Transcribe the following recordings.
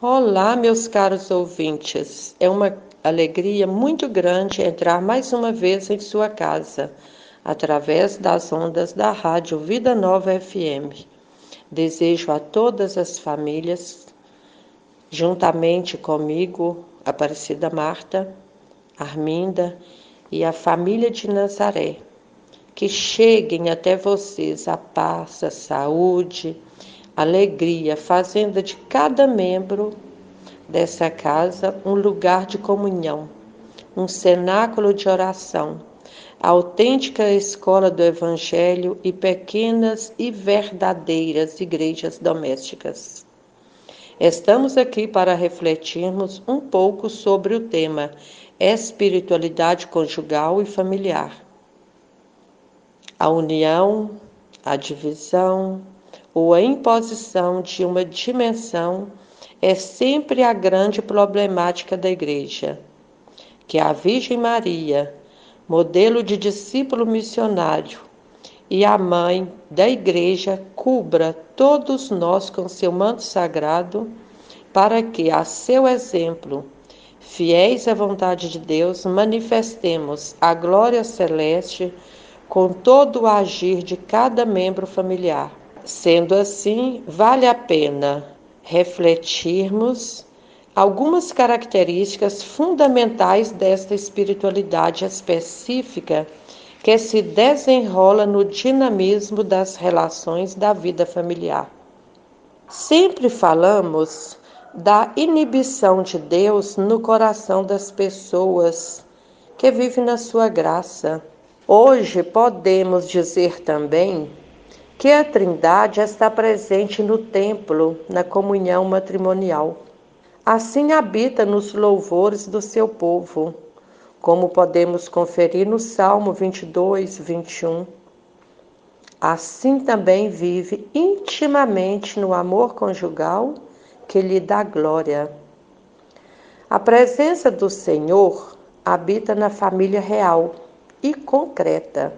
Olá, meus caros ouvintes. É uma alegria muito grande entrar mais uma vez em sua casa, através das ondas da Rádio Vida Nova FM. Desejo a todas as famílias, juntamente comigo, Aparecida Marta, Arminda e a família de Nazaré, que cheguem até vocês a paz, a saúde, alegria, fazendo de cada membro dessa casa um lugar de comunhão, um cenáculo de oração, autêntica escola do Evangelho e pequenas e verdadeiras igrejas domésticas. Estamos aqui para refletirmos um pouco sobre o tema espiritualidade conjugal e familiar. A união, a divisão, ou a imposição de uma dimensão é sempre a grande problemática da Igreja. Que a Virgem Maria, modelo de discípulo missionário, e a mãe da Igreja cubra todos nós com seu manto sagrado, para que, a seu exemplo, fiéis à vontade de Deus, manifestemos a glória celeste com todo o agir de cada membro familiar. Sendo assim, vale a pena refletirmos algumas características fundamentais desta espiritualidade específica que se desenrola no dinamismo das relações da vida familiar. Sempre falamos da inibição de Deus no coração das pessoas que vivem na sua graça. Hoje podemos dizer também que a Trindade está presente no templo, na comunhão matrimonial. Assim habita nos louvores do seu povo, como podemos conferir no Salmo 22, 21. Assim também vive intimamente no amor conjugal que lhe dá glória. A presença do Senhor habita na família real e concreta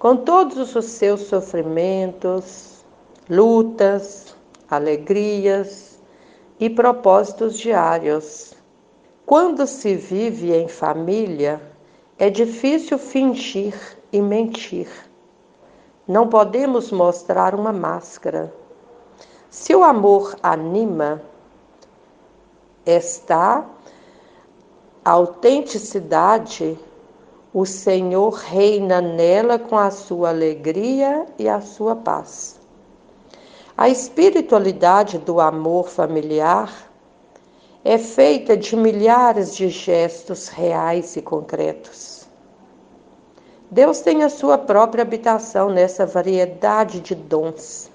com todos os seus sofrimentos, lutas, alegrias e propósitos diários. Quando se vive em família, é difícil fingir e mentir. Não podemos mostrar uma máscara. Se o amor anima, está a autenticidade o Senhor reina nela com a sua alegria e a sua paz. A espiritualidade do amor familiar é feita de milhares de gestos reais e concretos. Deus tem a sua própria habitação nessa variedade de dons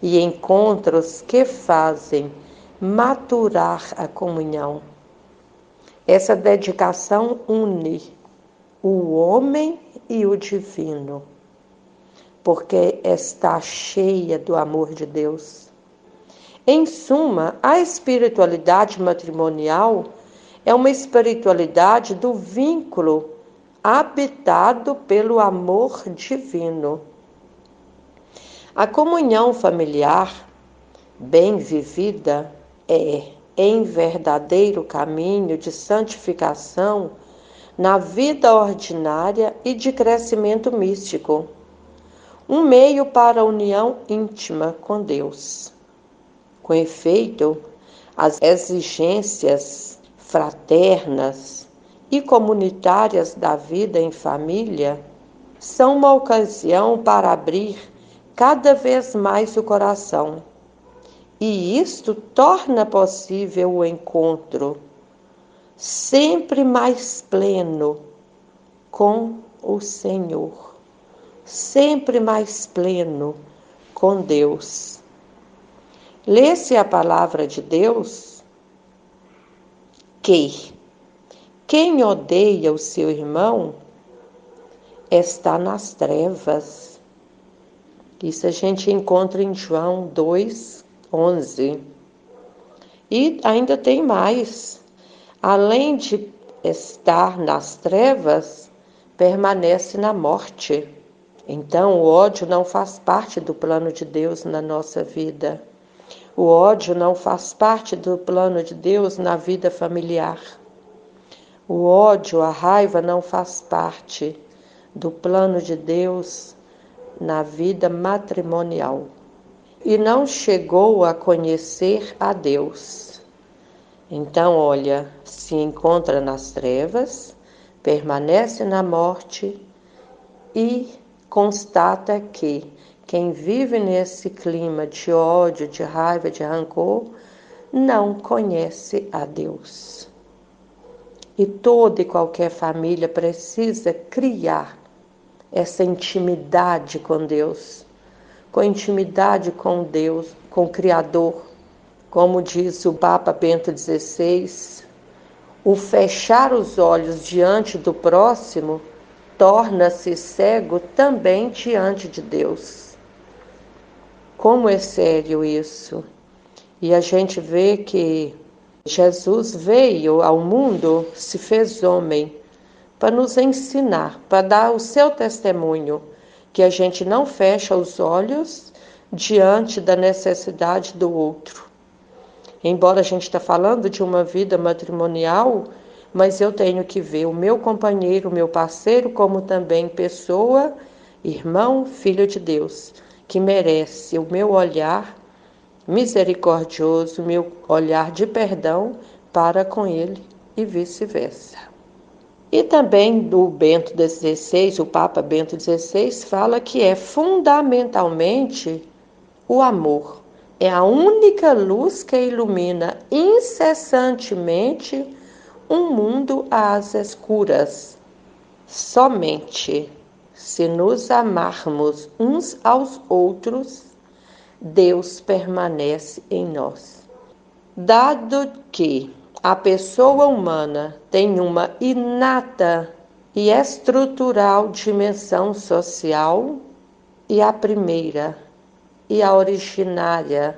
e encontros que fazem maturar a comunhão. Essa dedicação une o homem e o divino, porque está cheia do amor de Deus. Em suma, a espiritualidade matrimonial é uma espiritualidade do vínculo habitado pelo amor divino. A comunhão familiar, bem vivida, é, em verdadeiro caminho de santificação, na vida ordinária e de crescimento místico, um meio para a união íntima com Deus. Com efeito, as exigências fraternas e comunitárias da vida em família são uma ocasião para abrir cada vez mais o coração. E isto torna possível o encontro sempre mais pleno com o Senhor, sempre mais pleno com Deus. Lê-se a palavra de Deus que quem odeia o seu irmão está nas trevas. Isso a gente encontra em João 2, 11. E ainda tem mais além de estar nas trevas, permanece na morte. Então, o ódio não faz parte do plano de Deus na nossa vida. O ódio não faz parte do plano de Deus na vida familiar. O ódio, a raiva não faz parte do plano de Deus na vida matrimonial. E não chegou a conhecer a Deus. Então, olha, se encontra nas trevas, permanece na morte e constata que quem vive nesse clima de ódio, de raiva, de rancor, não conhece a Deus. E toda e qualquer família precisa criar essa intimidade com Deus, com intimidade com Deus, com o Criador. Como diz o Papa Bento XVI, o fechar os olhos diante do próximo torna-se cego também diante de Deus. Como é sério isso? E a gente vê que Jesus veio ao mundo, se fez homem, para nos ensinar, para dar o seu testemunho, que a gente não fecha os olhos diante da necessidade do outro. Embora a gente está falando de uma vida matrimonial, mas eu tenho que ver o meu companheiro, o meu parceiro, como também pessoa, irmão, filho de Deus, que merece o meu olhar misericordioso, meu olhar de perdão para com ele e vice-versa. E também do Bento XVI, o Papa Bento XVI, fala que é fundamentalmente o amor é a única luz que ilumina incessantemente um mundo às escuras. Somente se nos amarmos uns aos outros, Deus permanece em nós. Dado que a pessoa humana tem uma inata e estrutural dimensão social, e a primeira e a originária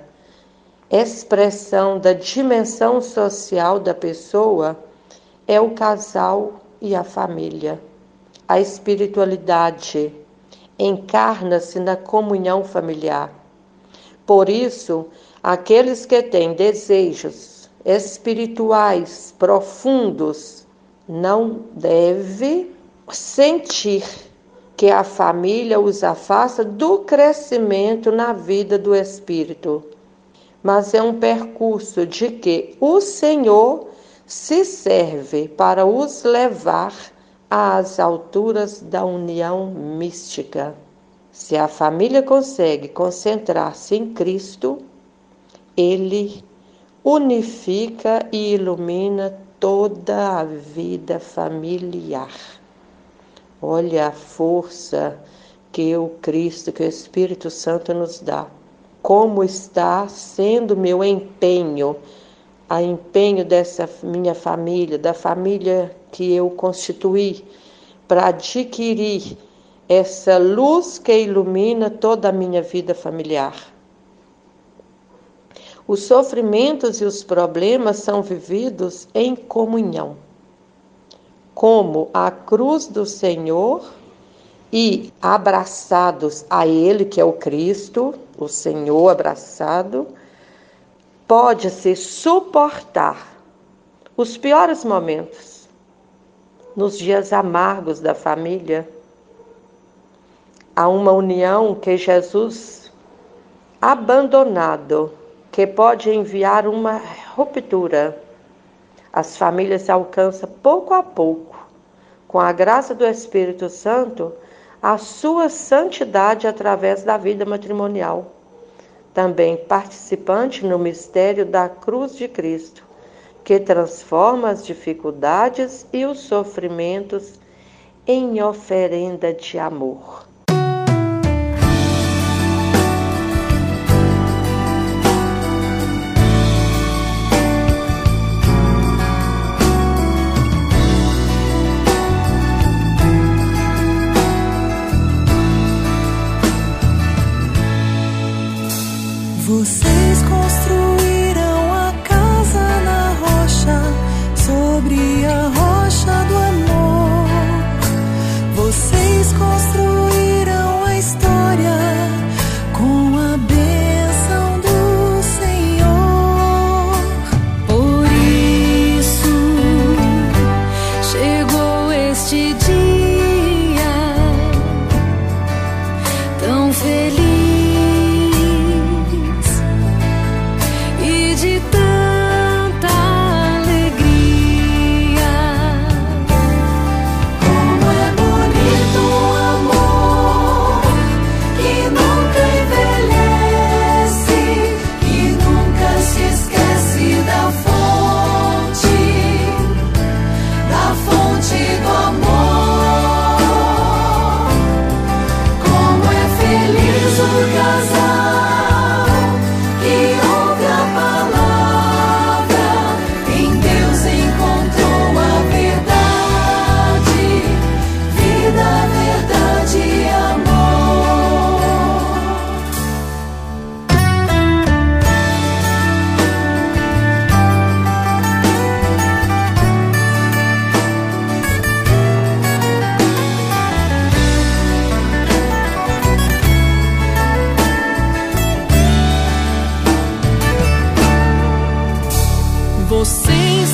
expressão da dimensão social da pessoa é o casal e a família. A espiritualidade encarna-se na comunhão familiar. Por isso, aqueles que têm desejos espirituais profundos não devem sentir que a família os afasta do crescimento na vida do espírito, mas é um percurso de que o Senhor se serve para os levar às alturas da união mística. Se a família consegue concentrar-se em Cristo, ele unifica e ilumina toda a vida familiar. Olha a força que o Cristo, que o Espírito Santo nos dá. Como está sendo meu empenho, a empenho dessa minha família, da família que eu constituí, para adquirir essa luz que ilumina toda a minha vida familiar. Os sofrimentos e os problemas são vividos em comunhão como a cruz do Senhor e abraçados a Ele, que é o Cristo, o Senhor abraçado, pode-se suportar os piores momentos, nos dias amargos da família. Há uma união que Jesus, abandonado, que pode enviar uma ruptura as famílias se alcançam pouco a pouco, com a graça do Espírito Santo, a sua santidade através da vida matrimonial. Também participante no mistério da cruz de Cristo, que transforma as dificuldades e os sofrimentos em oferenda de amor.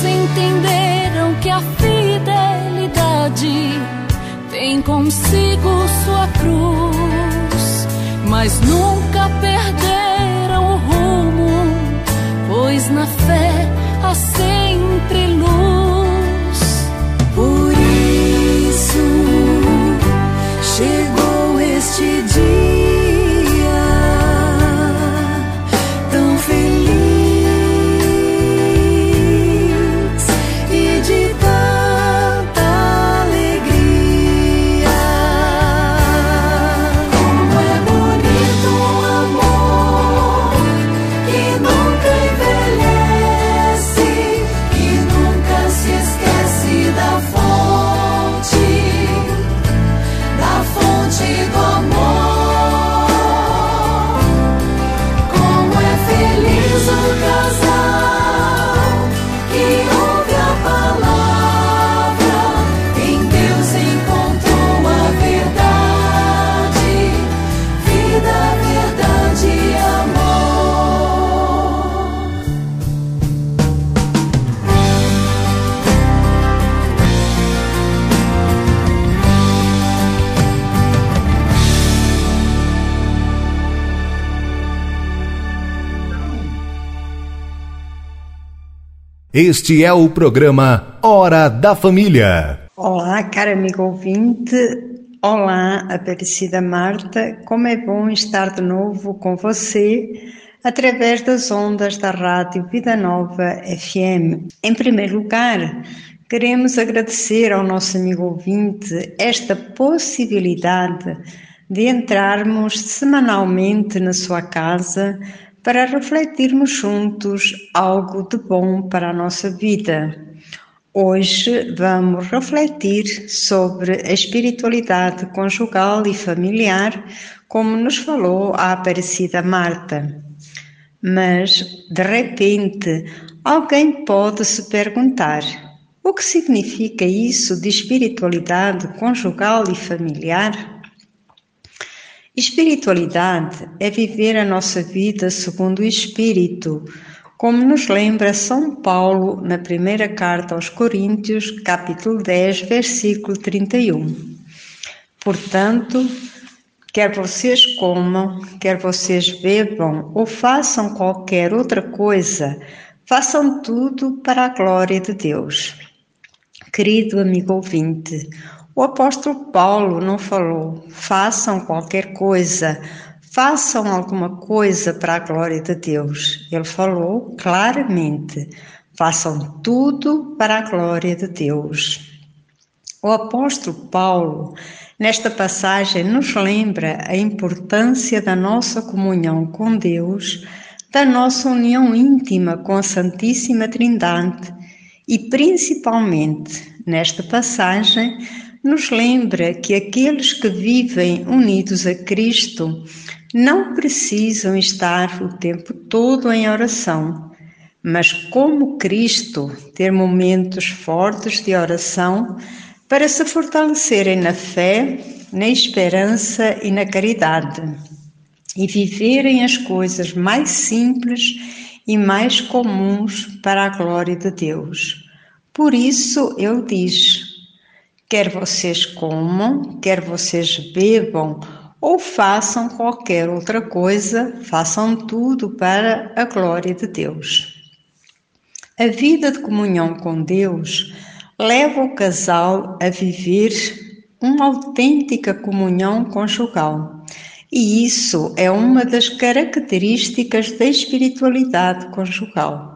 entenderam que a fidelidade tem consigo sua cruz, mas nunca perderam o rumo, pois na fé há sempre luz. Este é o programa Hora da Família. Olá, cara amigo ouvinte. Olá, Aparecida Marta. Como é bom estar de novo com você através das ondas da Rádio Vida Nova FM. Em primeiro lugar, queremos agradecer ao nosso amigo ouvinte esta possibilidade de entrarmos semanalmente na sua casa para refletirmos juntos algo de bom para a nossa vida. Hoje vamos refletir sobre a espiritualidade conjugal e familiar, como nos falou a Aparecida Marta. Mas, de repente, alguém pode se perguntar: o que significa isso de espiritualidade conjugal e familiar? Espiritualidade é viver a nossa vida segundo o Espírito, como nos lembra São Paulo na primeira carta aos Coríntios, capítulo 10, versículo 31. Portanto, quer vocês comam, quer vocês bebam ou façam qualquer outra coisa, façam tudo para a glória de Deus. Querido amigo ouvinte, o apóstolo Paulo não falou: façam qualquer coisa, façam alguma coisa para a glória de Deus. Ele falou claramente: façam tudo para a glória de Deus. O apóstolo Paulo, nesta passagem, nos lembra a importância da nossa comunhão com Deus, da nossa união íntima com a Santíssima Trindade e, principalmente, nesta passagem, nos lembra que aqueles que vivem unidos a Cristo não precisam estar o tempo todo em oração, mas como Cristo, ter momentos fortes de oração para se fortalecerem na fé, na esperança e na caridade, e viverem as coisas mais simples e mais comuns para a glória de Deus. Por isso ele diz: Quer vocês comam, quer vocês bebam ou façam qualquer outra coisa, façam tudo para a glória de Deus. A vida de comunhão com Deus leva o casal a viver uma autêntica comunhão conjugal. E isso é uma das características da espiritualidade conjugal.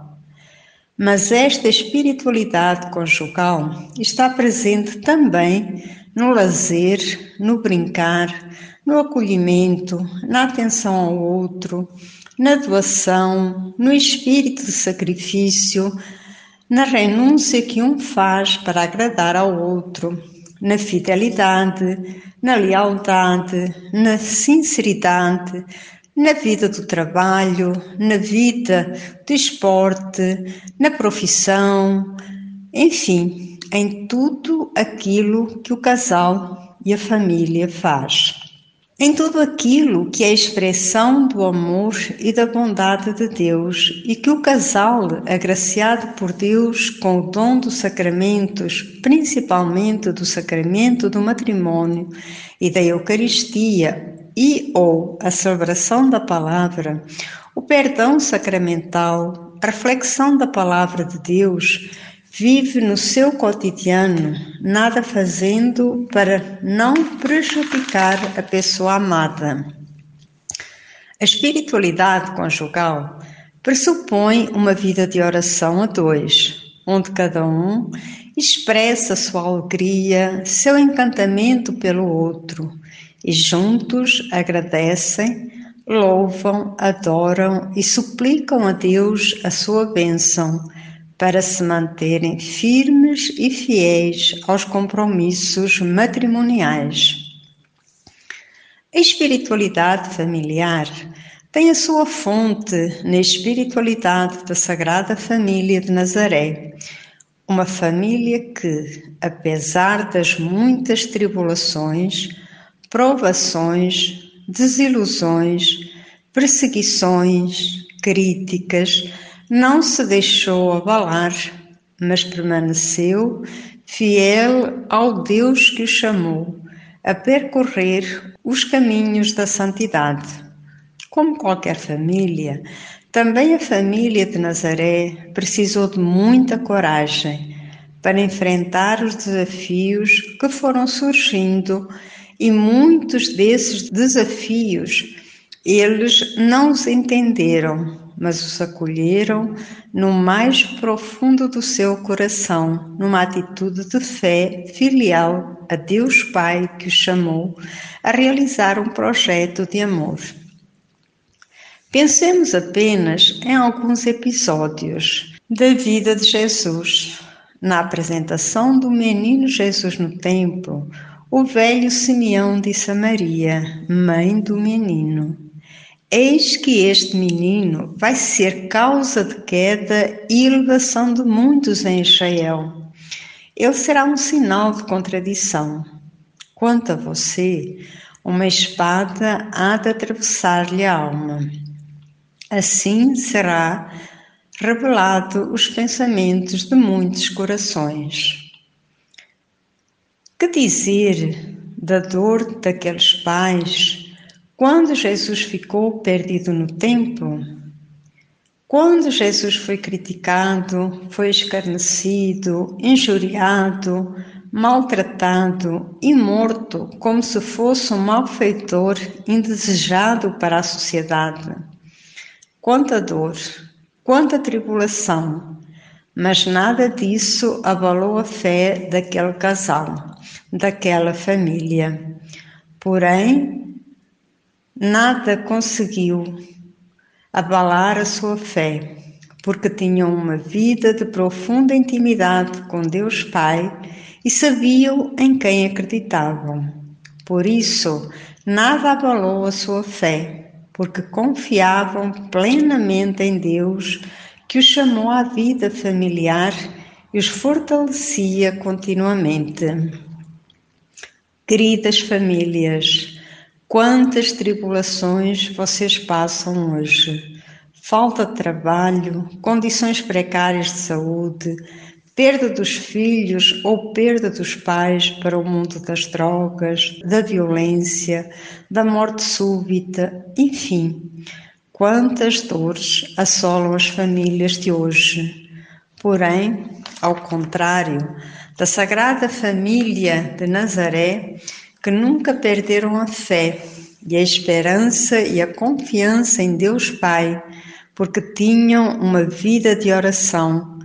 Mas esta espiritualidade conjugal está presente também no lazer, no brincar, no acolhimento, na atenção ao outro, na doação, no espírito de sacrifício, na renúncia que um faz para agradar ao outro, na fidelidade, na lealdade, na sinceridade, na vida do trabalho, na vida do esporte, na profissão, enfim, em tudo aquilo que o casal e a família faz. Em tudo aquilo que é expressão do amor e da bondade de Deus e que o casal, agraciado por Deus com o dom dos sacramentos, principalmente do sacramento do matrimônio e da Eucaristia e ou a celebração da palavra, o perdão sacramental, a reflexão da palavra de Deus, Vive no seu cotidiano, nada fazendo para não prejudicar a pessoa amada. A espiritualidade conjugal pressupõe uma vida de oração a dois, onde cada um expressa sua alegria, seu encantamento pelo outro e juntos agradecem, louvam, adoram e suplicam a Deus a sua bênção para se manterem firmes e fiéis aos compromissos matrimoniais. A espiritualidade familiar tem a sua fonte na espiritualidade da Sagrada Família de Nazaré, uma família que, apesar das muitas tribulações, provações, desilusões, perseguições, críticas, não se deixou abalar, mas permaneceu fiel ao Deus que o chamou a percorrer os caminhos da santidade. Como qualquer família, também a família de Nazaré precisou de muita coragem para enfrentar os desafios que foram surgindo e muitos desses desafios eles não os entenderam mas os acolheram no mais profundo do seu coração, numa atitude de fé filial a Deus Pai que os chamou a realizar um projeto de amor. Pensemos apenas em alguns episódios da vida de Jesus. Na apresentação do menino Jesus no templo, o velho Simeão disse a Maria, mãe do menino: Eis que este menino vai ser causa de queda e elevação de muitos em Israel. Ele será um sinal de contradição. Quanto a você, uma espada há de atravessar-lhe a alma. Assim será revelado os pensamentos de muitos corações. Que dizer da dor daqueles pais quando Jesus ficou perdido no templo, quando Jesus foi criticado, foi escarnecido, injuriado, maltratado e morto como se fosse um malfeitor indesejado para a sociedade. Quanta dor, quanta tribulação, mas nada disso abalou a fé daquele casal, daquela família. Porém, Nada conseguiu abalar a sua fé, porque tinham uma vida de profunda intimidade com Deus Pai e sabiam em quem acreditavam. Por isso, nada abalou a sua fé, porque confiavam plenamente em Deus, que os chamou à vida familiar e os fortalecia continuamente. Queridas famílias, Quantas tribulações vocês passam hoje? Falta de trabalho, condições precárias de saúde, perda dos filhos ou perda dos pais para o mundo das drogas, da violência, da morte súbita, enfim, quantas dores assolam as famílias de hoje. Porém, ao contrário da Sagrada Família de Nazaré, que nunca perderam a fé e a esperança e a confiança em Deus Pai, porque tinham uma vida de oração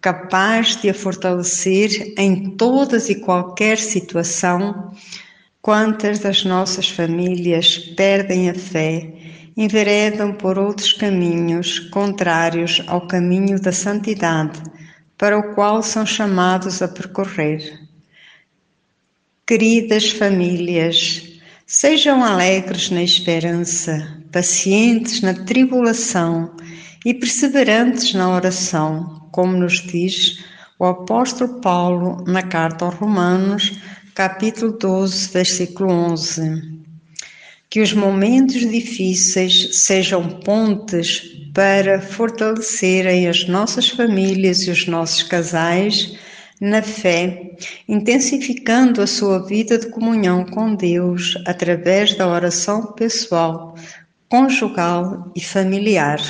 capaz de a fortalecer em todas e qualquer situação. Quantas das nossas famílias perdem a fé, enveredam por outros caminhos contrários ao caminho da santidade, para o qual são chamados a percorrer. Queridas famílias, Sejam alegres na esperança, pacientes na tribulação e perseverantes na oração, como nos diz o apóstolo Paulo na carta aos Romanos, capítulo 12, versículo 11. Que os momentos difíceis sejam pontes para fortalecerem as nossas famílias e os nossos casais na fé, intensificando a sua vida de comunhão com Deus através da oração pessoal, conjugal e familiar.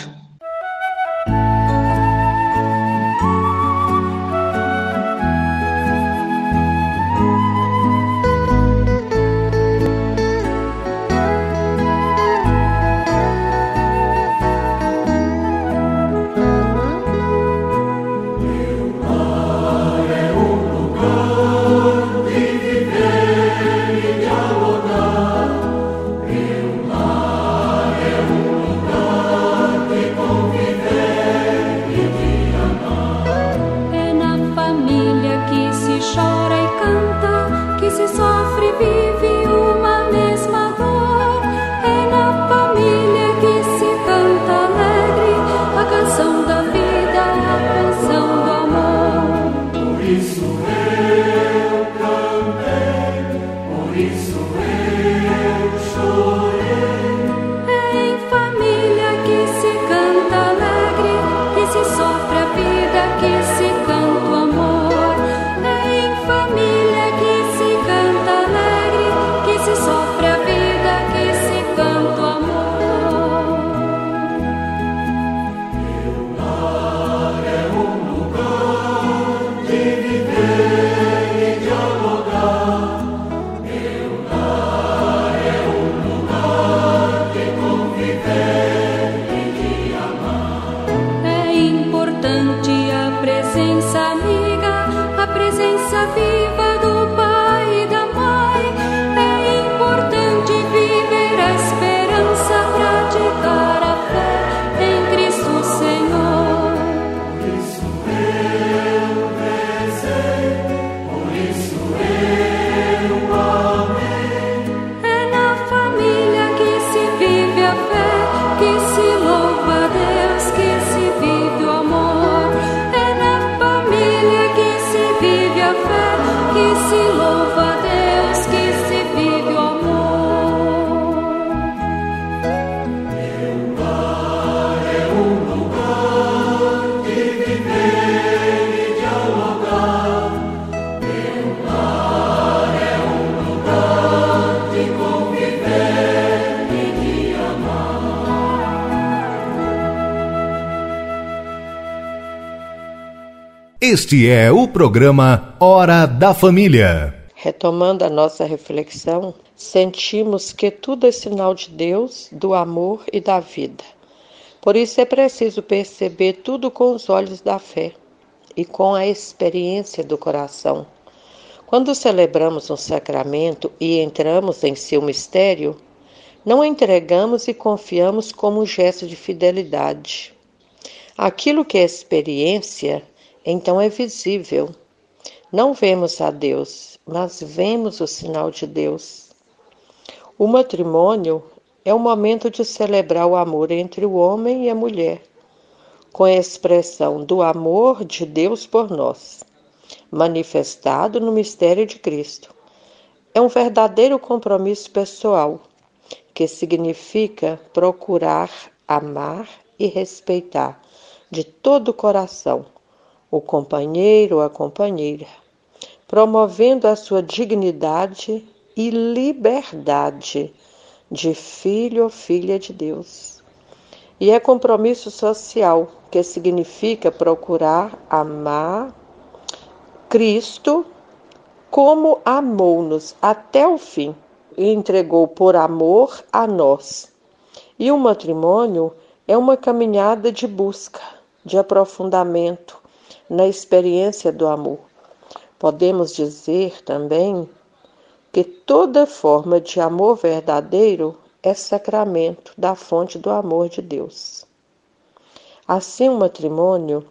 Este é o programa Hora da Família. Retomando a nossa reflexão, sentimos que tudo é sinal de Deus, do amor e da vida. Por isso é preciso perceber tudo com os olhos da fé e com a experiência do coração. Quando celebramos um sacramento e entramos em seu mistério, não entregamos e confiamos como um gesto de fidelidade. Aquilo que é experiência então é visível. Não vemos a Deus, mas vemos o sinal de Deus. O matrimônio é o momento de celebrar o amor entre o homem e a mulher, com a expressão do amor de Deus por nós, manifestado no mistério de Cristo. É um verdadeiro compromisso pessoal, que significa procurar amar e respeitar de todo o coração o companheiro ou a companheira, promovendo a sua dignidade e liberdade de filho ou filha de Deus. E é compromisso social, que significa procurar amar Cristo como amou-nos até o fim e entregou por amor a nós. E o matrimônio é uma caminhada de busca, de aprofundamento na experiência do amor. Podemos dizer também que toda forma de amor verdadeiro é sacramento da fonte do amor de Deus. Assim, o matrimônio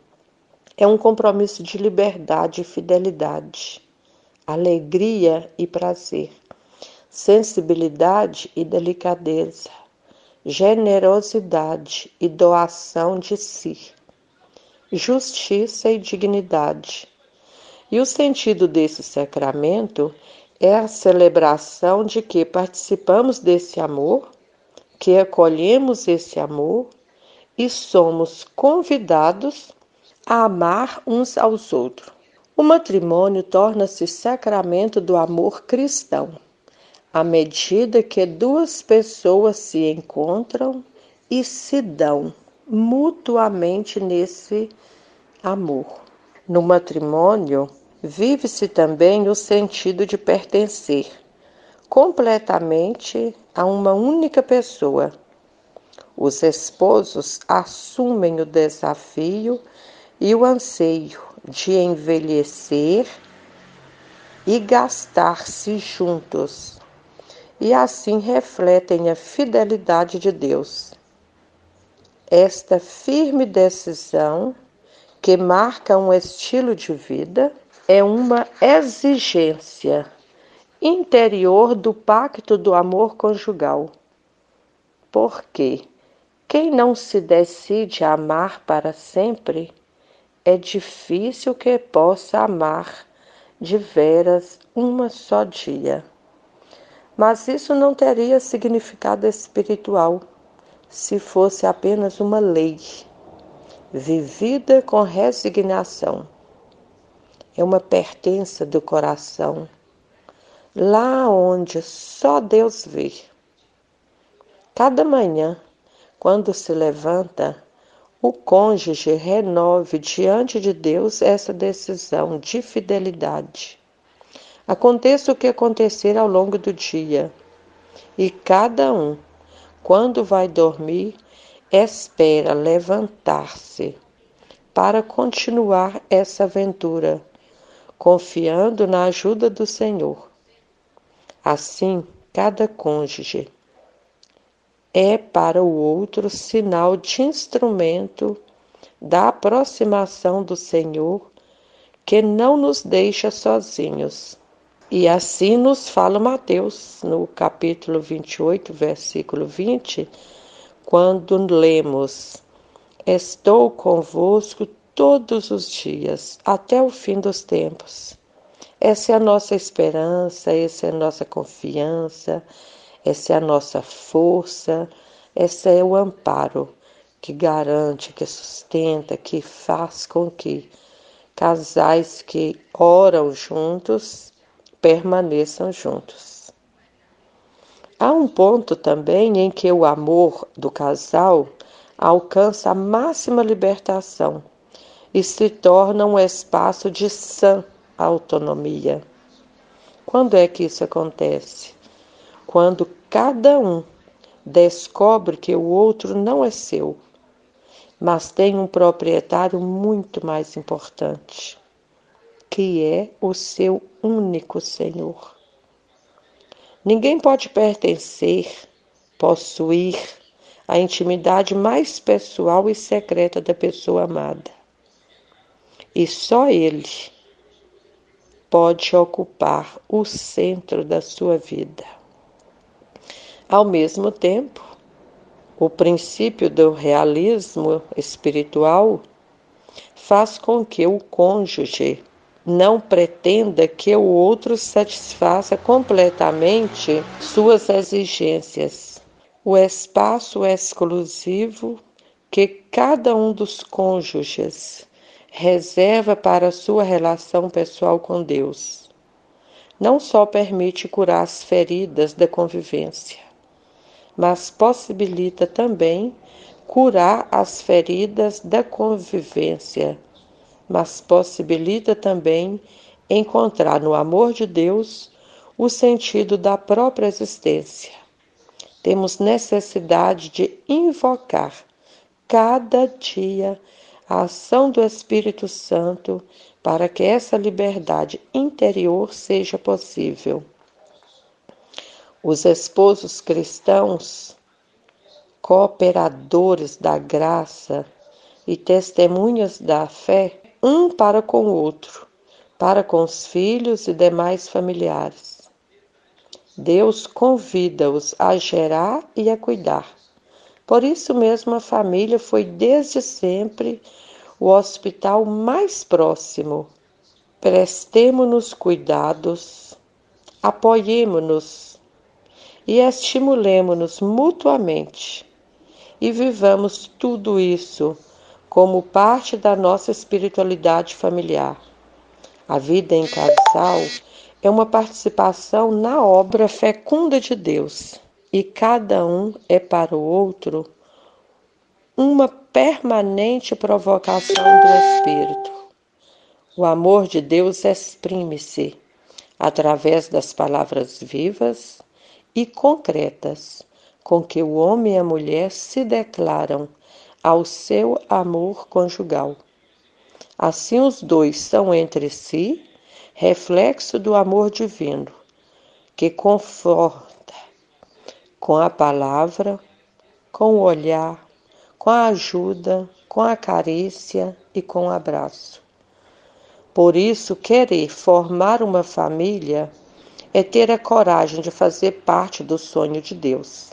é um compromisso de liberdade e fidelidade, alegria e prazer, sensibilidade e delicadeza, generosidade e doação de si, justiça e dignidade. E o sentido desse sacramento é a celebração de que participamos desse amor, que acolhemos esse amor e somos convidados a amar uns aos outros. O matrimônio torna-se sacramento do amor cristão à medida que duas pessoas se encontram e se dão mutuamente nesse amor. No matrimônio, vive-se também o sentido de pertencer completamente a uma única pessoa. Os esposos assumem o desafio e o anseio de envelhecer e gastar-se juntos e assim refletem a fidelidade de Deus. Esta firme decisão, que marca um estilo de vida, é uma exigência interior do pacto do amor conjugal. Porque quem não se decide a amar para sempre, é difícil que possa amar de veras uma só dia. Mas isso não teria significado espiritual se fosse apenas uma lei, vivida com resignação. É uma pertença do coração, lá onde só Deus vê. Cada manhã, quando se levanta, o cônjuge renove diante de Deus essa decisão de fidelidade Aconteça o que acontecer ao longo do dia, e cada um, quando vai dormir, espera levantar-se para continuar essa aventura, confiando na ajuda do Senhor. Assim, cada cônjuge é para o outro sinal de instrumento da aproximação do Senhor que não nos deixa sozinhos. E assim nos fala Mateus, no capítulo 28, versículo 20, quando lemos: Estou convosco todos os dias, até o fim dos tempos. Essa é a nossa esperança, essa é a nossa confiança, essa é a nossa força, esse é o amparo que garante, que sustenta, que faz com que casais que oram juntos permaneçam juntos. Há um ponto também em que o amor do casal alcança a máxima libertação e se torna um espaço de sã autonomia. Quando é que isso acontece? Quando cada um descobre que o outro não é seu, mas tem um proprietário muito mais importante que é o seu único Senhor. Ninguém pode pertencer, possuir a intimidade mais pessoal e secreta da pessoa amada. E só Ele pode ocupar o centro da sua vida. Ao mesmo tempo, o princípio do realismo espiritual faz com que o cônjuge não pretenda que o outro satisfaça completamente suas exigências. O espaço exclusivo que cada um dos cônjuges reserva para sua relação pessoal com Deus não só permite curar as feridas da convivência, mas possibilita também curar as feridas da convivência, mas possibilita também encontrar no amor de Deus o sentido da própria existência. Temos necessidade de invocar cada dia a ação do Espírito Santo para que essa liberdade interior seja possível. Os esposos cristãos, cooperadores da graça e testemunhas da fé, um para com o outro, para com os filhos e demais familiares. Deus convida-os a gerar e a cuidar. Por isso mesmo a família foi desde sempre o hospital mais próximo. Prestemo-nos cuidados, apoiemo-nos e estimulemo-nos mutuamente e vivamos tudo isso como parte da nossa espiritualidade familiar. A vida em casal é uma participação na obra fecunda de Deus e cada um é para o outro uma permanente provocação do Espírito. O amor de Deus exprime-se através das palavras vivas e concretas com que o homem e a mulher se declaram ao seu amor conjugal. Assim, os dois são entre si reflexo do amor divino, que conforta com a palavra, com o olhar, com a ajuda, com a carícia e com o abraço. Por isso, querer formar uma família é ter a coragem de fazer parte do sonho de Deus,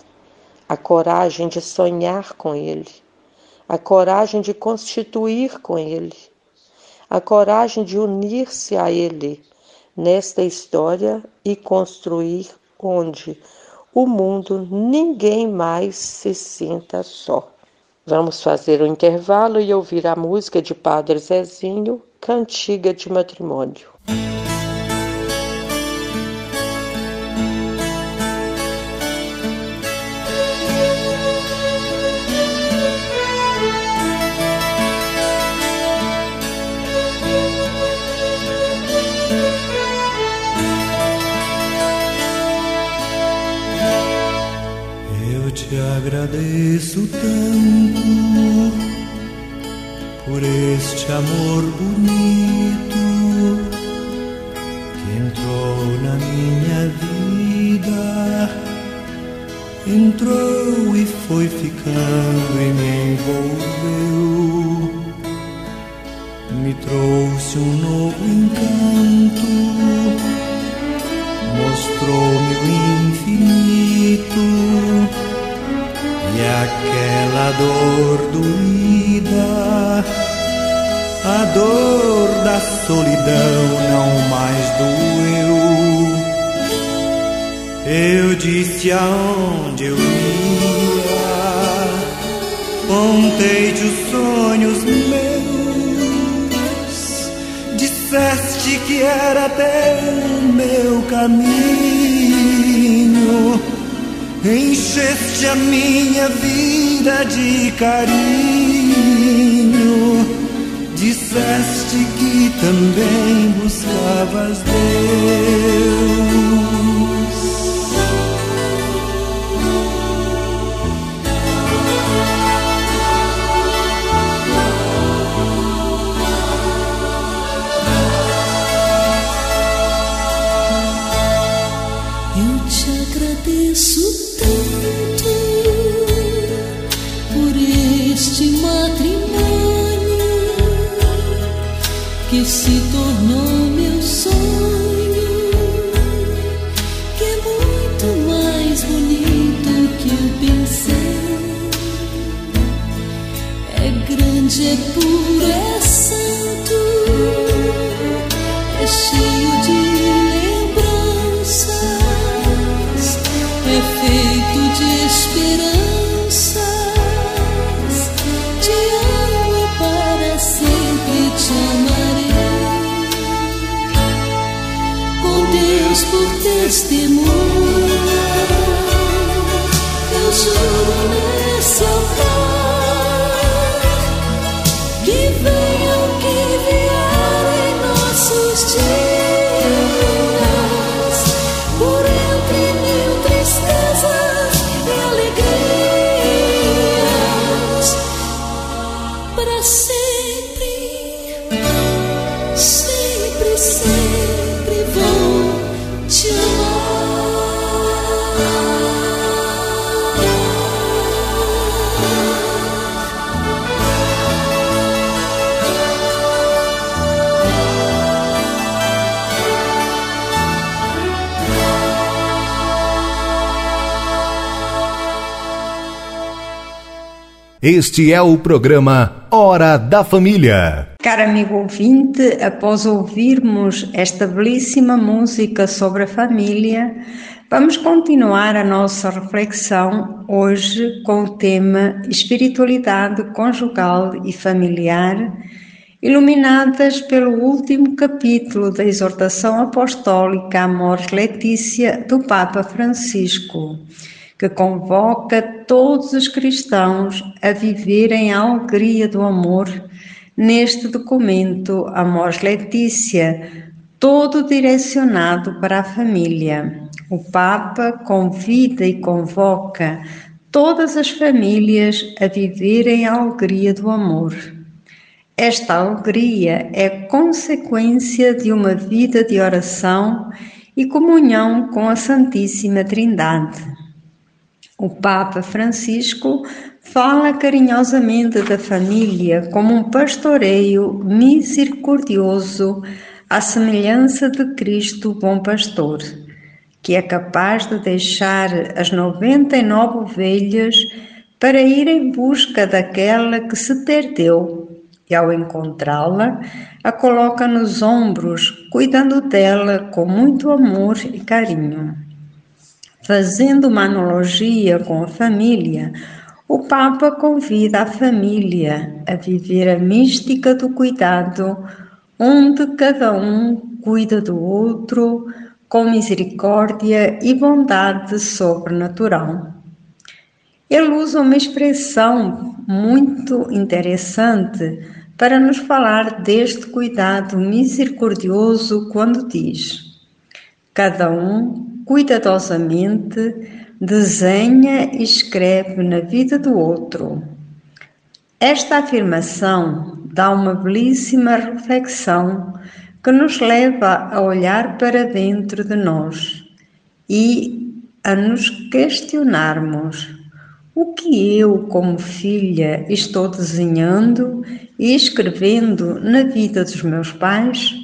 a coragem de sonhar com Ele, a coragem de constituir com Ele, a coragem de unir-se a Ele nesta história e construir onde o mundo ninguém mais se sinta só. Vamos fazer um intervalo e ouvir a música de Padre Zezinho, Cantiga de Matrimônio. Agradeço tanto por este amor bonito que entrou na minha vida, entrou e foi ficando e me envolveu, me trouxe um novo encanto, mostrou-me o infinito aquela dor doída, a dor da solidão não mais doeu. Eu disse aonde eu ia, contei-te os sonhos meus, disseste que era o meu caminho Encheste a minha vida de carinho, disseste que também buscavas Deus. Testemunha. Eu juro nesse Este é o programa Hora da Família. Caro amigo ouvinte, após ouvirmos esta belíssima música sobre a família, vamos continuar a nossa reflexão hoje com o tema Espiritualidade conjugal e familiar, iluminadas pelo último capítulo da exortação apostólica Amores Letícia do Papa Francisco que convoca todos os cristãos a viverem a alegria do amor neste documento Amor Letícia, todo direcionado para a família. O Papa convida e convoca todas as famílias a viverem a alegria do amor. Esta alegria é consequência de uma vida de oração e comunhão com a Santíssima Trindade. O Papa Francisco fala carinhosamente da família como um pastoreio misericordioso à semelhança de Cristo, bom pastor, que é capaz de deixar as noventa e nove ovelhas para ir em busca daquela que se perdeu e, ao encontrá-la, a coloca nos ombros, cuidando dela com muito amor e carinho. Fazendo uma analogia com a família, o Papa convida a família a viver a mística do cuidado, onde cada um cuida do outro com misericórdia e bondade sobrenatural. Ele usa uma expressão muito interessante para nos falar deste cuidado misericordioso quando diz: Cada um cuidadosamente desenha e escreve na vida do outro. Esta afirmação dá uma belíssima reflexão que nos leva a olhar para dentro de nós e a nos questionarmos o que eu, como filha, estou desenhando e escrevendo na vida dos meus pais?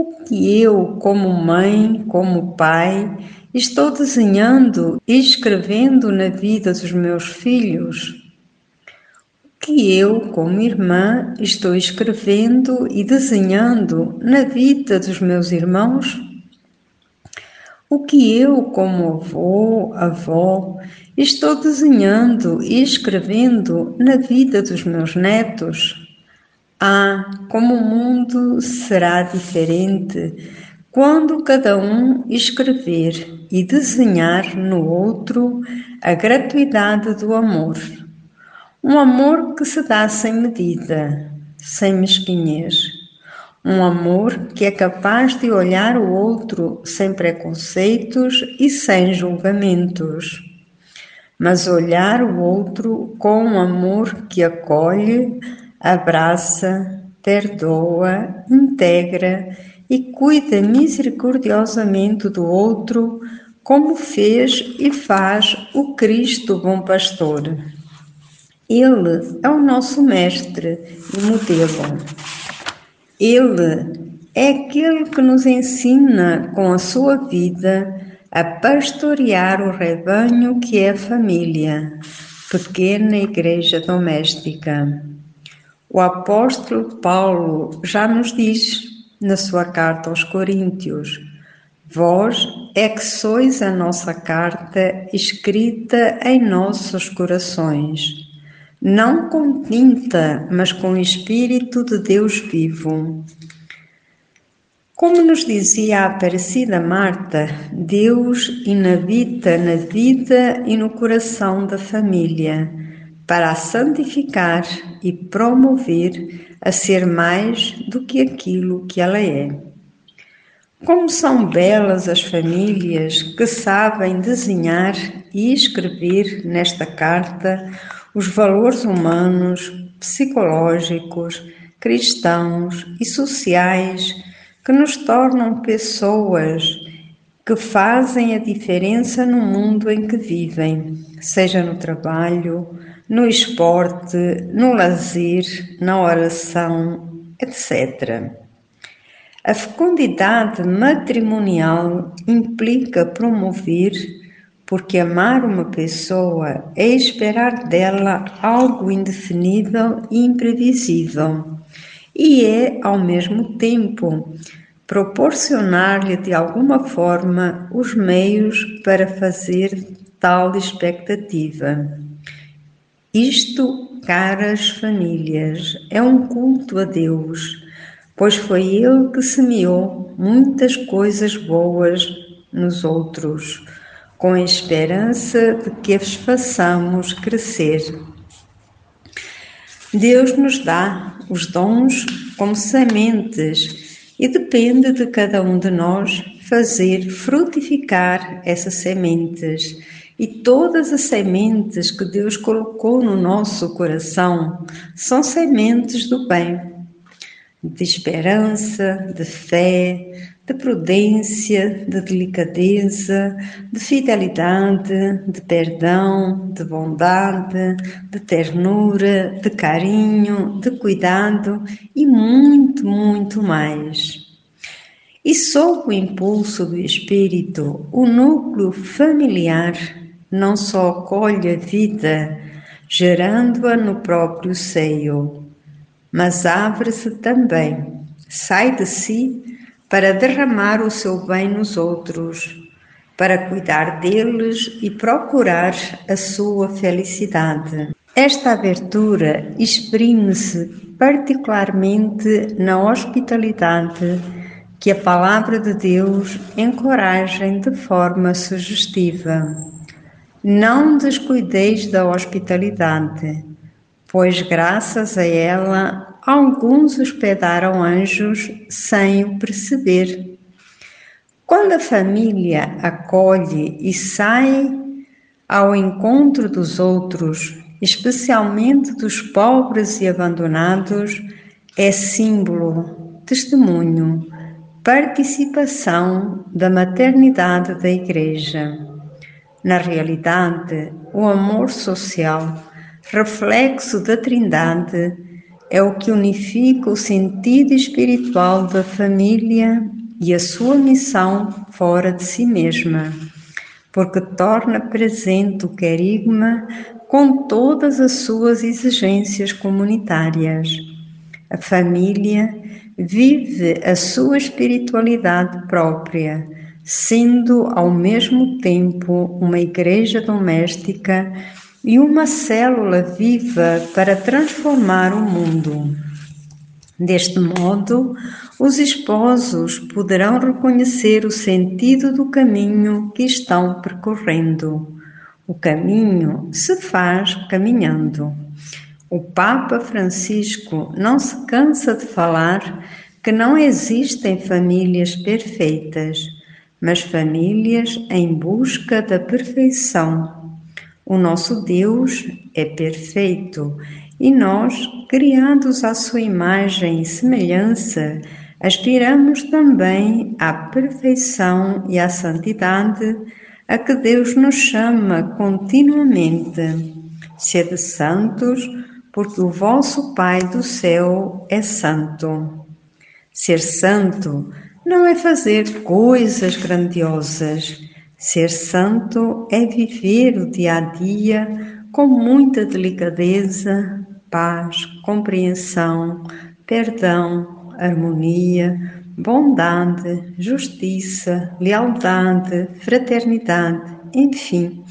O que eu, como mãe, como pai, estou desenhando e escrevendo na vida dos meus filhos? O que eu, como irmã, estou escrevendo e desenhando na vida dos meus irmãos? O que eu, como avô, avó, estou desenhando e escrevendo na vida dos meus netos? Ah, como o mundo será diferente quando cada um escrever e desenhar no outro a gratuidade do amor. Um amor que se dá sem medida, sem mesquinhez. Um amor que é capaz de olhar o outro sem preconceitos e sem julgamentos. Mas olhar o outro com um amor que acolhe, abraça, perdoa, integra e cuida misericordiosamente do outro, como fez e faz o Cristo Bom Pastor. Ele é o nosso mestre e modelo. Ele é aquele que nos ensina com a sua vida a pastorear o rebanho que é a família, pequena igreja doméstica. O apóstolo Paulo já nos diz na sua carta aos Coríntios: Vós é que sois a nossa carta escrita em nossos corações, não com tinta, mas com o Espírito de Deus vivo. Como nos dizia a Aparecida Marta, Deus inabita na vida e no coração da família para a santificar e promover a ser mais do que aquilo que ela é. Como são belas as famílias que sabem desenhar e escrever nesta carta os valores humanos, psicológicos, cristãos e sociais que nos tornam pessoas que fazem a diferença no mundo em que vivem, seja no trabalho, no esporte, no lazer, na oração, etc. A fecundidade matrimonial implica promover, porque amar uma pessoa é esperar dela algo indefinível e imprevisível, e é, ao mesmo tempo, proporcionar-lhe de alguma forma os meios para fazer tal expectativa. Isto, caras famílias, é um culto a Deus, pois foi Ele que semeou muitas coisas boas nos outros, com a esperança de que as façamos crescer. Deus nos dá os dons como sementes e depende de cada um de nós fazer frutificar essas sementes. E todas as sementes que Deus colocou no nosso coração são sementes do bem, de esperança, de fé, de prudência, de delicadeza, de fidelidade, de perdão, de bondade, de ternura, de carinho, de cuidado e muito, muito mais. E sob o impulso do Espírito, o núcleo familiar não só acolhe a vida, gerando-a no próprio seio, mas abre-se também, sai de si para derramar o seu bem nos outros, para cuidar deles e procurar a sua felicidade. Esta abertura exprime-se particularmente na hospitalidade que a palavra de Deus encoraja de forma sugestiva. Não descuideis da hospitalidade, pois graças a ela alguns hospedaram anjos sem o perceber. Quando a família acolhe e sai ao encontro dos outros, especialmente dos pobres e abandonados, é símbolo, testemunho, participação da maternidade da Igreja. Na realidade, o amor social, reflexo da Trindade, é o que unifica o sentido espiritual da família e a sua missão fora de si mesma, porque torna presente o querigma com todas as suas exigências comunitárias. A família vive a sua espiritualidade própria, sendo ao mesmo tempo uma igreja doméstica e uma célula viva para transformar o mundo. Deste modo, os esposos poderão reconhecer o sentido do caminho que estão percorrendo. O caminho se faz caminhando. O Papa Francisco não se cansa de falar que não existem famílias perfeitas, mas famílias em busca da perfeição o nosso Deus é perfeito e nós, criados à sua imagem e semelhança, aspiramos também à perfeição e à santidade a que Deus nos chama continuamente. Sede santos, porque o vosso Pai do céu é santo. Ser santo não é fazer coisas grandiosas, Ser santo é viver o dia a dia com muita delicadeza, paz, compreensão, perdão, harmonia, bondade, justiça, lealdade, fraternidade, enfim,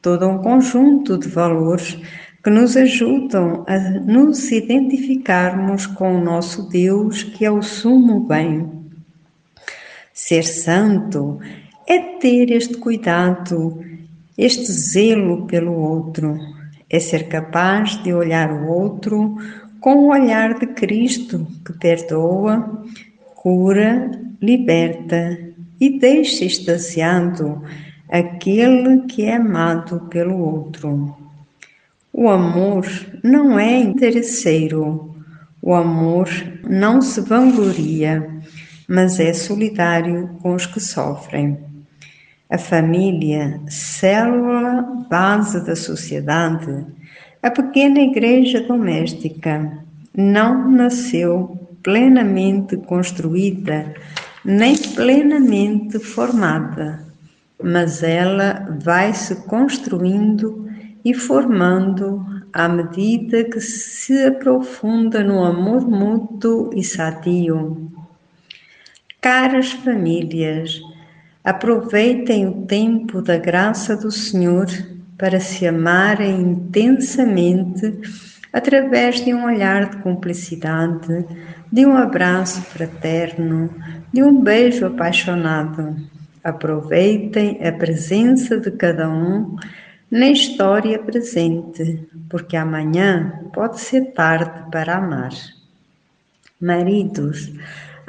todo um conjunto de valores que nos ajudam a nos identificarmos com o nosso Deus, que é o sumo bem. Ser santo é ter este cuidado, este zelo pelo outro, é ser capaz de olhar o outro com o olhar de Cristo que perdoa, cura, liberta e deixa extasiado aquele que é amado pelo outro. O amor não é interesseiro, o amor não se vangloria, mas é solidário com os que sofrem. A família, célula base da sociedade, a pequena igreja doméstica, não nasceu plenamente construída nem plenamente formada, mas ela vai se construindo e formando à medida que se aprofunda no amor mútuo e sadio. Caras famílias, aproveitem o tempo da graça do Senhor para se amarem intensamente através de um olhar de cumplicidade, de um abraço fraterno, de um beijo apaixonado. Aproveitem a presença de cada um na história presente, porque amanhã pode ser tarde para amar. Maridos,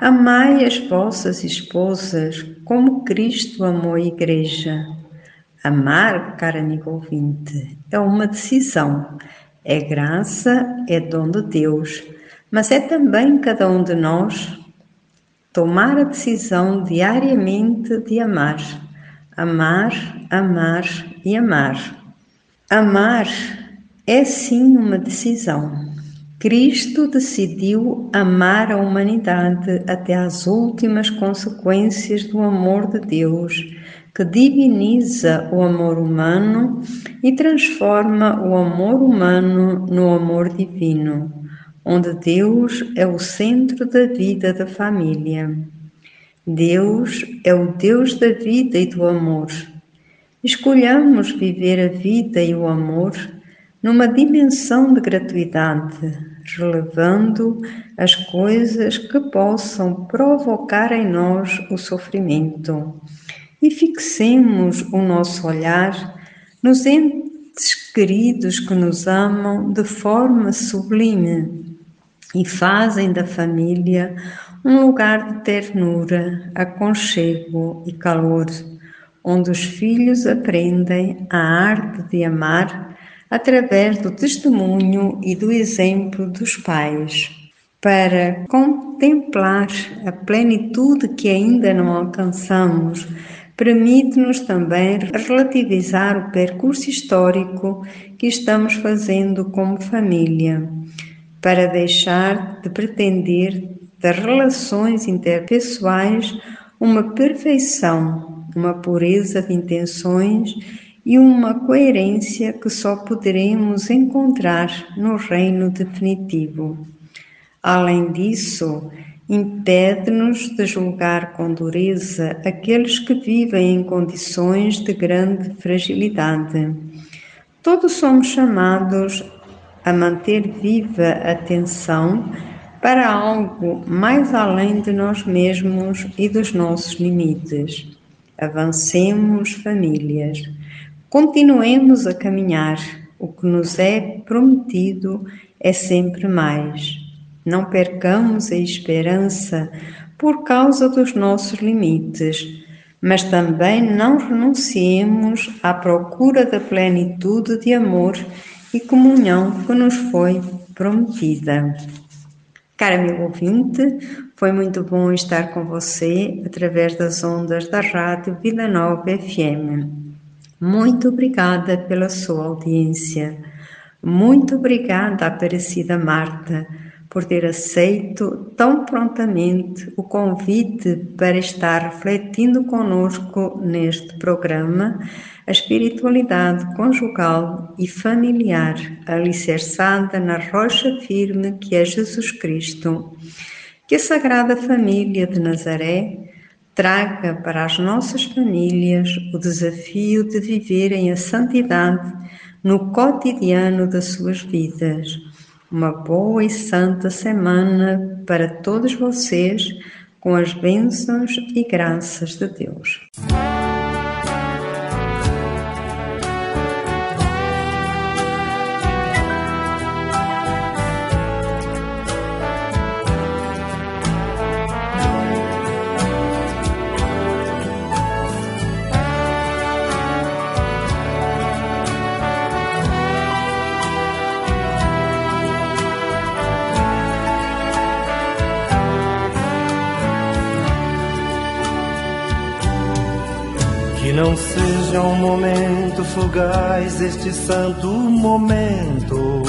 amai as vossas esposas como Cristo amou a Igreja. Amar, cara amigo ouvinte, é uma decisão, é graça, é dom de Deus, mas é também cada um de nós tomar a decisão diariamente de amar. Amar, amar e amar. Amar é sim uma decisão. Cristo decidiu amar a humanidade até às últimas consequências do amor de Deus, que diviniza o amor humano e transforma o amor humano no amor divino, onde Deus é o centro da vida da família. Deus é o Deus da vida e do amor. Escolhamos viver a vida e o amor numa dimensão de gratuidade, relevando as coisas que possam provocar em nós o sofrimento. E fixemos o nosso olhar nos entes queridos que nos amam de forma sublime e fazem da família um lugar de ternura, aconchego e calor, onde os filhos aprendem a arte de amar através do testemunho e do exemplo dos pais. Para contemplar a plenitude que ainda não alcançamos, permite-nos também relativizar o percurso histórico que estamos fazendo como família, para deixar de pretender das relações interpessoais uma perfeição, uma pureza de intenções e uma coerência que só poderemos encontrar no reino definitivo. Além disso, impede-nos de julgar com dureza aqueles que vivem em condições de grande fragilidade. Todos somos chamados a manter viva a atenção para algo mais além de nós mesmos e dos nossos limites. Avancemos, famílias. Continuemos a caminhar. O que nos é prometido é sempre mais. Não percamos a esperança por causa dos nossos limites, mas também não renunciemos à procura da plenitude de amor e comunhão que nos foi prometida. Cara amigo ouvinte, foi muito bom estar com você através das ondas da Rádio Vida Nova FM. Muito obrigada pela sua audiência. Muito obrigada, Aparecida Marta, por ter aceito tão prontamente o convite para estar refletindo conosco neste programa a espiritualidade conjugal e familiar alicerçada na rocha firme que é Jesus Cristo. Que a Sagrada Família de Nazaré traga para as nossas famílias o desafio de viverem a santidade no cotidiano das suas vidas. Uma boa e santa semana para todos vocês, com as bênçãos e graças de Deus. Momento fugaz este santo momento.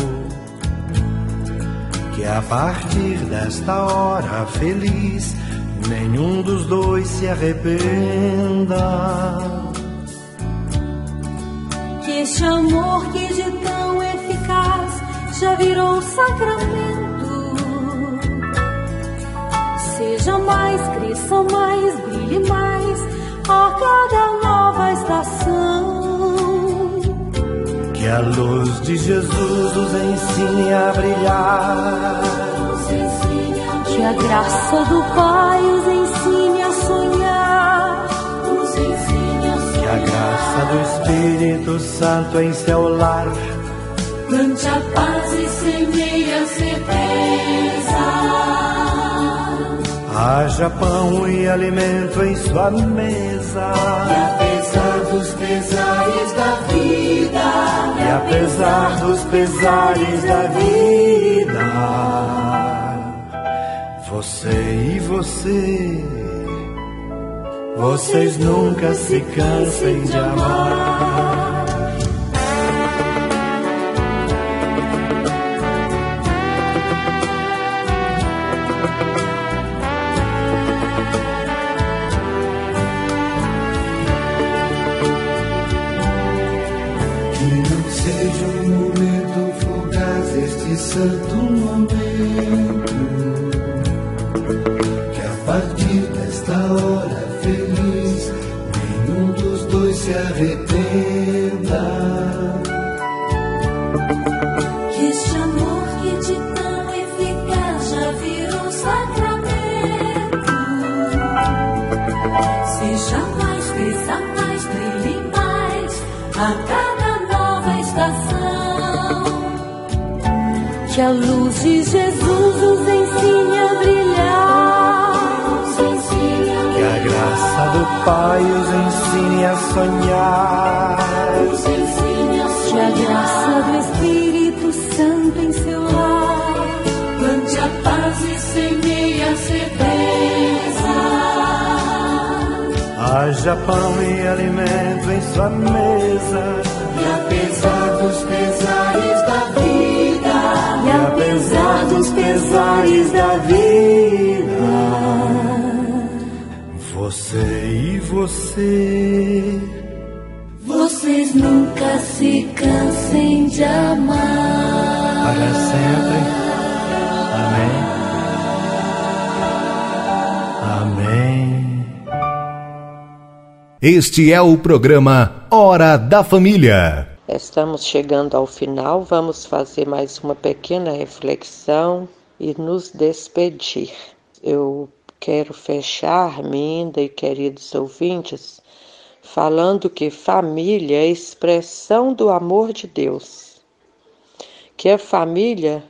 Que a partir desta hora feliz nenhum dos dois se arrependa. Que este amor que de tão eficaz já virou sacramento. Seja mais, cresça mais, brilhe mais a cada nova estação. Que a luz de Jesus nos ensine a brilhar. Que a graça do Pai os ensine a sonhar. Que a graça do Espírito Santo em seu lar plante a paz e semeie a certeza. Haja pão e alimento em sua mesa. E apesar dos pesares da vida, E apesar dos pesares da vida, você e você, vocês nunca se cansem de amar. Este santo Que a luz de Jesus nos ensine a brilhar. Que a graça do Pai os ensine a sonhar. Que a graça do Espírito Santo em seu lar plante a paz e semeie a certeza. Haja pão e alimento em sua mesa. Apesar dos pesares da vida, Você e você. vocês nunca se cansem de amar. para sempre. Amém. Amém. Este é o programa Hora da Família. Estamos chegando ao final, vamos fazer mais uma pequena reflexão e nos despedir. Eu quero fechar, Minda e queridos ouvintes, falando que família é expressão do amor de Deus. Que a família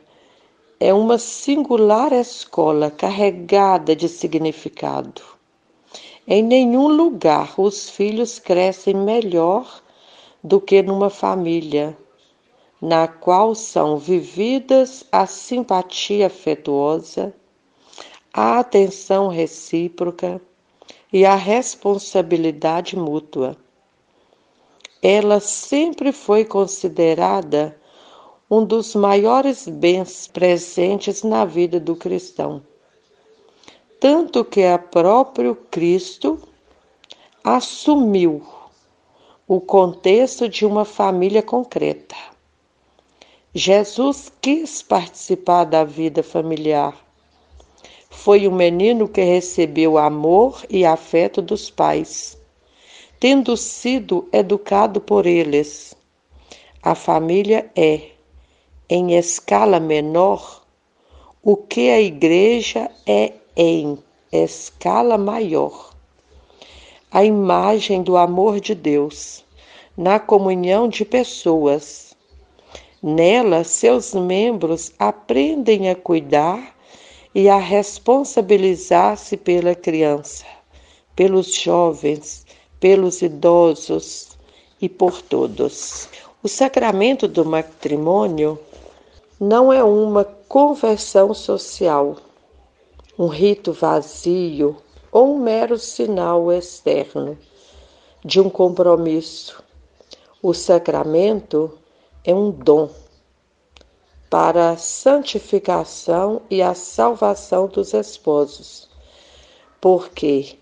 é uma singular escola carregada de significado. Em nenhum lugar os filhos crescem melhor do que numa família, na qual são vividas a simpatia afetuosa, a atenção recíproca e a responsabilidade mútua. Ela sempre foi considerada um dos maiores bens presentes na vida do cristão. Tanto que a próprio Cristo assumiu o contexto de uma família concreta. Jesus quis participar da vida familiar. Foi um menino que recebeu amor e afeto dos pais, tendo sido educado por eles. A família é, em escala menor, o que a igreja é em escala maior. A imagem do amor de Deus na comunhão de pessoas. Nela, seus membros aprendem a cuidar e a responsabilizar-se pela criança, pelos jovens, pelos idosos e por todos. O sacramento do matrimônio não é uma conversão social, um rito vazio ou um mero sinal externo. de um compromisso. O sacramento é um dom para a santificação e a salvação dos esposos, porque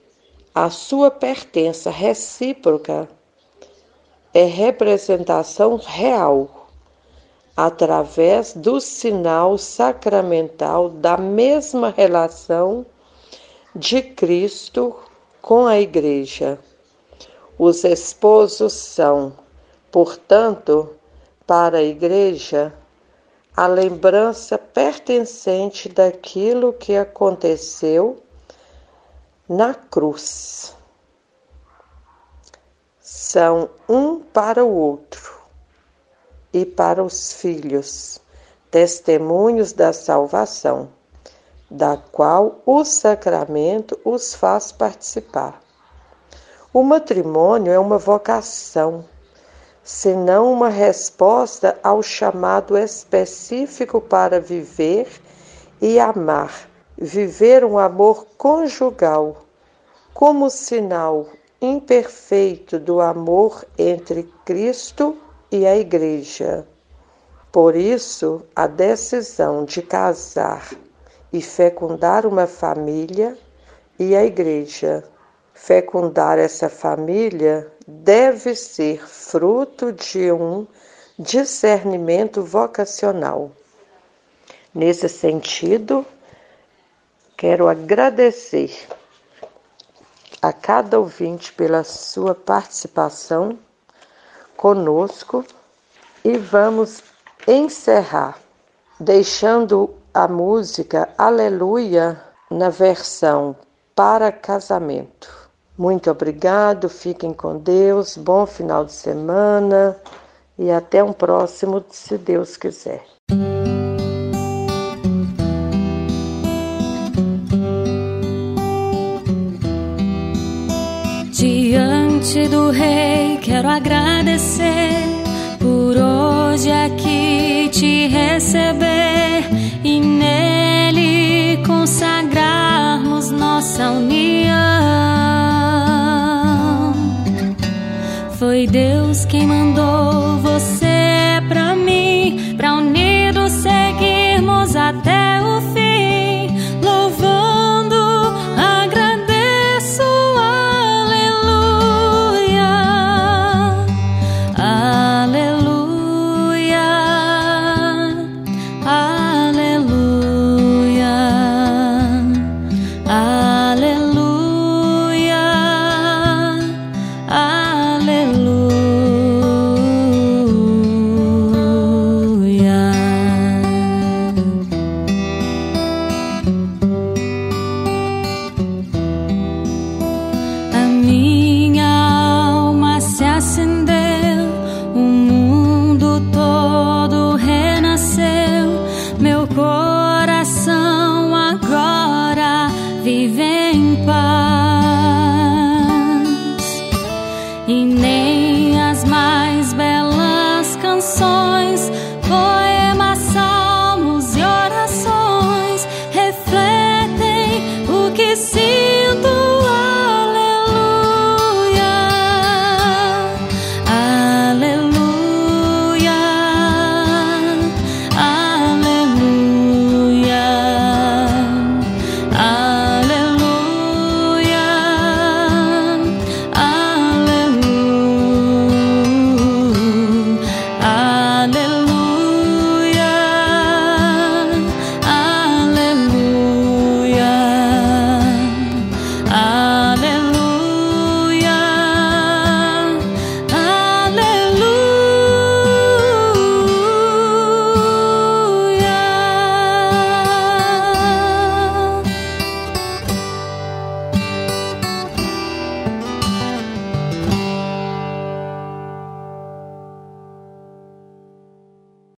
a sua pertença recíproca é representação real, através do sinal sacramental da mesma relação de Cristo com a Igreja. Os esposos são, portanto, para a Igreja, a lembrança pertencente daquilo que aconteceu na cruz. São um para o outro e para os filhos, testemunhos da salvação, da qual o sacramento os faz participar. O matrimônio é uma vocação, senão uma resposta ao chamado específico para viver e amar, viver um amor conjugal, como sinal imperfeito do amor entre Cristo e a Igreja. Por isso, a decisão de casar e fecundar uma família e a Igreja fecundar essa família deve ser fruto de um discernimento vocacional. Nesse sentido, quero agradecer a cada ouvinte pela sua participação conosco e vamos encerrar deixando a música Aleluia na versão para casamento. Muito obrigado, fiquem com Deus, bom final de semana e até um próximo, se Deus quiser. Diante do Rei, quero agradecer por hoje aqui te receber nele consagrarmos nossa união. Foi Deus quem mandou você pra mim, pra unidos seguirmos até o fim,